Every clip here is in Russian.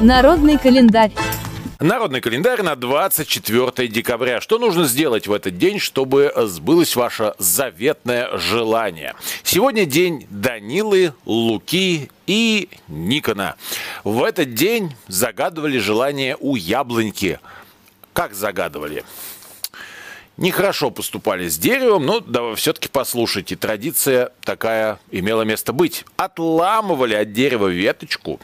Народный календарь. Народный календарь на 24 декабря. Что нужно сделать в этот день, чтобы сбылось ваше заветное желание? Сегодня день Данилы, Луки и Никона. В этот день загадывали желание у яблоньки. Как загадывали? Нехорошо поступали с деревом, но да, все-таки послушайте, традиция такая имела место быть. Отламывали от дерева веточку,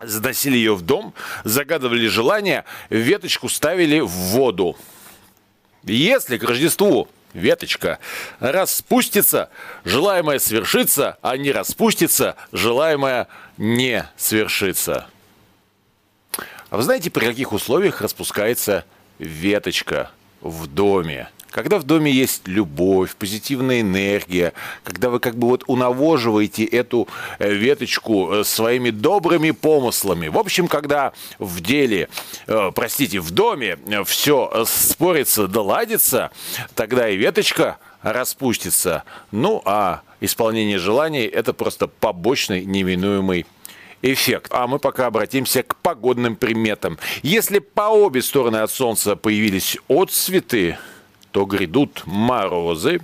заносили ее в дом, загадывали желание, веточку ставили в воду. Если к Рождеству веточка распустится, желаемое свершится, а не распустится, желаемое не свершится. А вы знаете, при каких условиях распускается веточка в доме? Когда в доме есть любовь, позитивная энергия, когда вы как бы вот унавоживаете эту э, веточку э, своими добрыми помыслами. В общем, когда в деле, э, простите, в доме все спорится, доладится, тогда и веточка распустится. Ну, а исполнение желаний – это просто побочный неминуемый эффект. А мы пока обратимся к погодным приметам. Если по обе стороны от Солнца появились отцветы, то грядут морозы.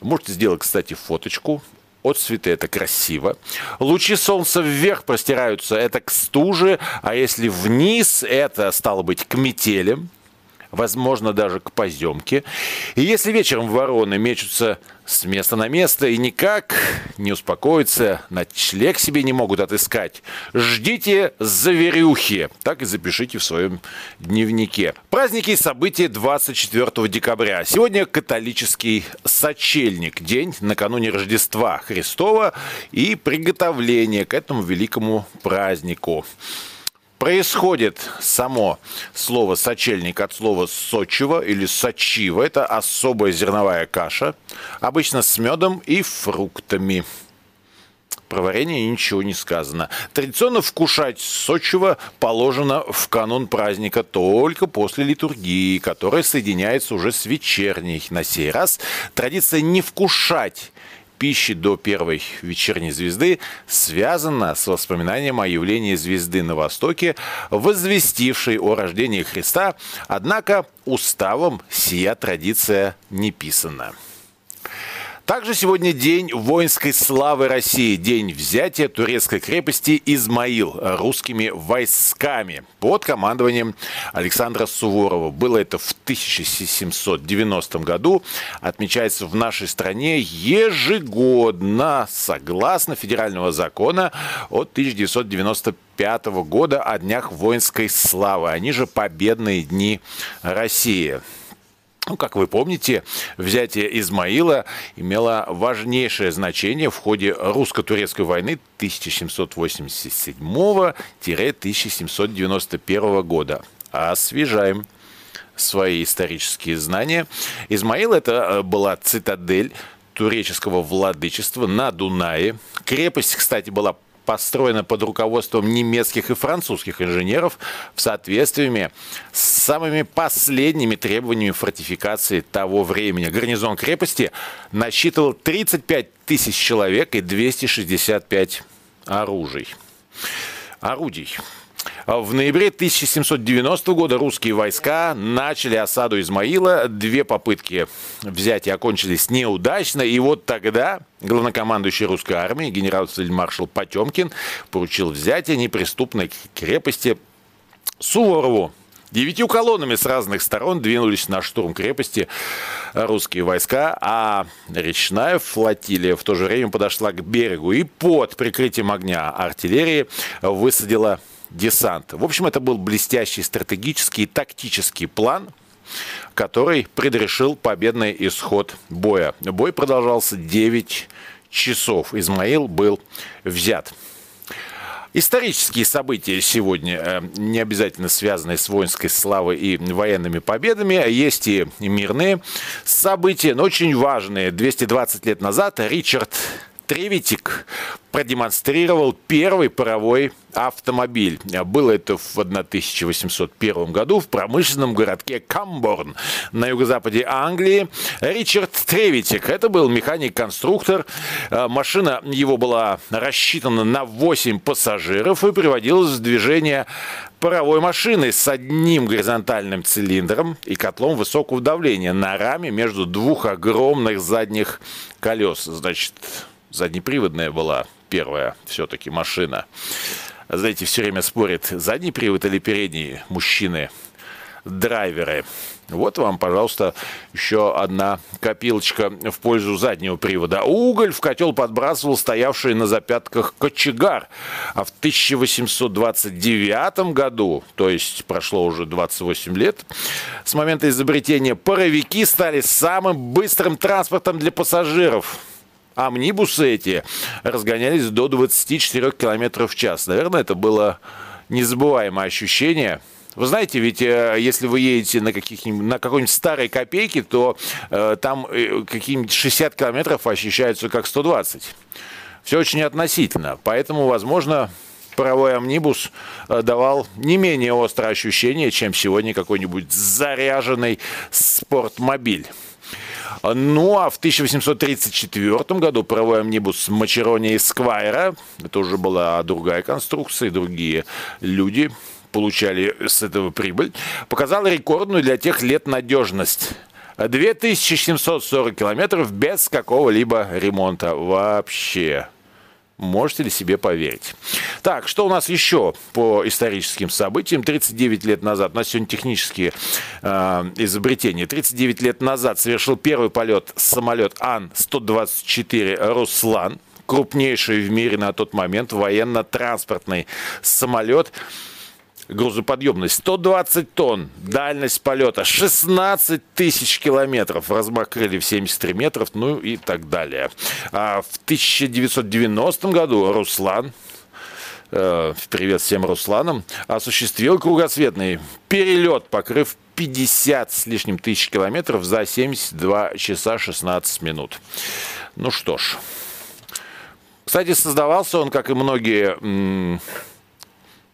Можете сделать, кстати, фоточку. От цветы это красиво. Лучи солнца вверх простираются, это к стуже, а если вниз, это стало быть к метелям возможно, даже к поземке. И если вечером вороны мечутся с места на место и никак не успокоятся, ночлег себе не могут отыскать, ждите заверюхи. Так и запишите в своем дневнике. Праздники и события 24 декабря. Сегодня католический сочельник, день накануне Рождества Христова и приготовление к этому великому празднику происходит само слово «сочельник» от слова «сочево» или «сочиво». Это особая зерновая каша, обычно с медом и фруктами. Про варенье ничего не сказано. Традиционно вкушать сочево положено в канун праздника только после литургии, которая соединяется уже с вечерней. На сей раз традиция не вкушать пищи до первой вечерней звезды связана с воспоминанием о явлении звезды на Востоке, возвестившей о рождении Христа, однако уставом сия традиция не писана. Также сегодня день воинской славы России, день взятия турецкой крепости Измаил русскими войсками под командованием Александра Суворова. Было это в 1790 году. Отмечается в нашей стране ежегодно, согласно федерального закона от 1995 года о днях воинской славы. Они же победные дни России. Ну, как вы помните, взятие Измаила имело важнейшее значение в ходе русско-турецкой войны 1787-1791 года. Освежаем свои исторические знания. Измаил – это э, была цитадель туреческого владычества на Дунае. Крепость, кстати, была построена под руководством немецких и французских инженеров в соответствии с самыми последними требованиями фортификации того времени. Гарнизон крепости насчитывал 35 тысяч человек и 265 оружий. Орудий. В ноябре 1790 года русские войска начали осаду Измаила. Две попытки взятия окончились неудачно. И вот тогда главнокомандующий русской армии генерал-фельдмаршал Потемкин поручил взятие неприступной крепости Суворову. Девятью колоннами с разных сторон двинулись на штурм крепости русские войска, а речная флотилия в то же время подошла к берегу и под прикрытием огня артиллерии высадила десанта. В общем, это был блестящий стратегический и тактический план, который предрешил победный исход боя. Бой продолжался 9 часов. Измаил был взят. Исторические события сегодня э, не обязательно связаны с воинской славой и военными победами. Есть и мирные события, но очень важные. 220 лет назад Ричард Тревитик продемонстрировал первый паровой автомобиль. Было это в 1801 году в промышленном городке Камборн на юго-западе Англии. Ричард Тревитик, это был механик-конструктор. Э, машина его была рассчитана на 8 пассажиров и приводилась в движение паровой машины с одним горизонтальным цилиндром и котлом высокого давления на раме между двух огромных задних колес. Значит, заднеприводная была первая все-таки машина. Знаете, все время спорят, задний привод или передний мужчины, драйверы. Вот вам, пожалуйста, еще одна копилочка в пользу заднего привода. Уголь в котел подбрасывал стоявший на запятках кочегар. А в 1829 году, то есть прошло уже 28 лет, с момента изобретения паровики стали самым быстрым транспортом для пассажиров. Амнибусы эти разгонялись до 24 км в час. Наверное, это было незабываемое ощущение – вы знаете, ведь э, если вы едете на, на какой-нибудь старой копейке, то э, там э, какие-нибудь 60 километров ощущаются как 120. Все очень относительно. Поэтому, возможно, паровой амнибус э, давал не менее острое ощущение, чем сегодня какой-нибудь заряженный спортмобиль. Ну, а в 1834 году паровой амнибус Мачерони Сквайра, это уже была другая конструкция, другие люди получали с этого прибыль, показала рекордную для тех лет надежность. 2740 километров без какого-либо ремонта вообще. Можете ли себе поверить? Так, что у нас еще по историческим событиям? 39 лет назад, у нас сегодня технические э, изобретения. 39 лет назад совершил первый полет самолет Ан-124 «Руслан», крупнейший в мире на тот момент военно-транспортный самолет грузоподъемность 120 тонн, дальность полета 16 тысяч километров, размах крыльев 73 метров, ну и так далее. А в 1990 году Руслан э, привет всем Русланам, осуществил кругосветный перелет, покрыв 50 с лишним тысяч километров за 72 часа 16 минут. Ну что ж. Кстати, создавался он, как и многие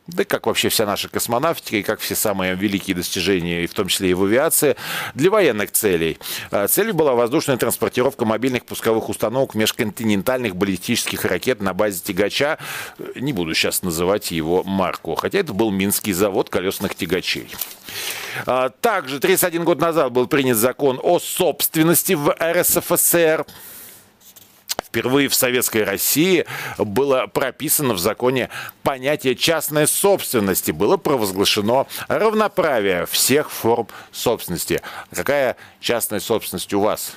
да как вообще вся наша космонавтика и как все самые великие достижения, в том числе и в авиации, для военных целей. А, целью была воздушная транспортировка мобильных пусковых установок межконтинентальных баллистических ракет на базе тягача. Не буду сейчас называть его марку, хотя это был Минский завод колесных тягачей. А, также 31 год назад был принят закон о собственности в РСФСР впервые в Советской России было прописано в законе понятие частной собственности. Было провозглашено равноправие всех форм собственности. Какая частная собственность у вас?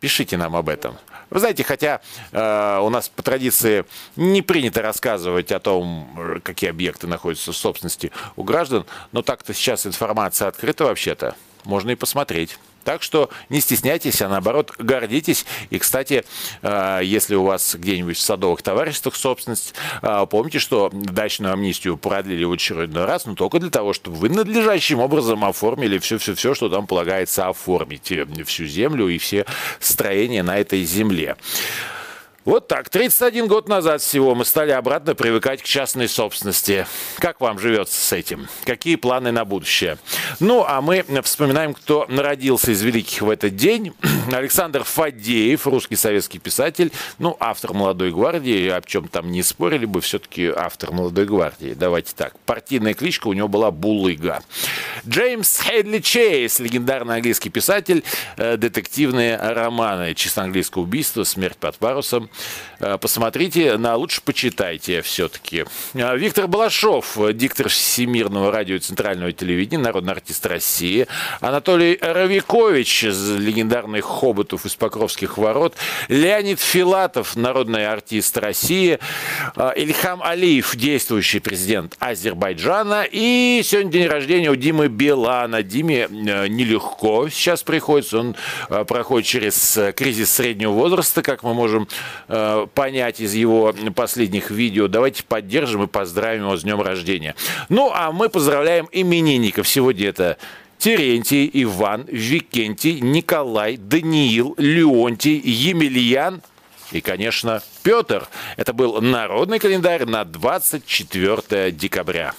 Пишите нам об этом. Вы знаете, хотя э, у нас по традиции не принято рассказывать о том, какие объекты находятся в собственности у граждан, но так-то сейчас информация открыта вообще-то. Можно и посмотреть. Так что не стесняйтесь, а наоборот гордитесь. И, кстати, э, если у вас где-нибудь в садовых товариществах собственность, э, помните, что дачную амнистию продлили в очередной раз, но только для того, чтобы вы надлежащим образом оформили все-все-все, что там полагается оформить. Э, всю землю и все строения на этой земле. Вот так. 31 год назад всего мы стали обратно привыкать к частной собственности. Как вам живется с этим? Какие планы на будущее? Ну, а мы вспоминаем, кто народился из великих в этот день. Александр Фадеев, русский советский писатель, ну, автор «Молодой гвардии», о чем там не спорили бы, все-таки автор «Молодой гвардии». Давайте так. Партийная кличка у него была Булыга. Джеймс Хедли Чейз, легендарный английский писатель, э, детективные романы «Чисто английское убийство», «Смерть под парусом», Э, посмотрите, на лучше почитайте все-таки. Э, Виктор Балашов, диктор Всемирного радио и Центрального телевидения, народный артист России. Анатолий Равикович, легендарный Хоботов из Покровских ворот. Леонид Филатов, народный артист России. Э, Ильхам Алиев, действующий президент Азербайджана. И сегодня день рождения у Димы Билана. Диме нелегко сейчас приходится. Он проходит через кризис среднего возраста, как мы можем Э, понять из его последних видео. Давайте поддержим и поздравим его с днем рождения. Ну, а мы поздравляем именинников. Сегодня это Терентий, Иван, Викентий, Николай, Даниил, Леонтий, Емельян, и, конечно, Петр. Это был народный календарь на 24 декабря.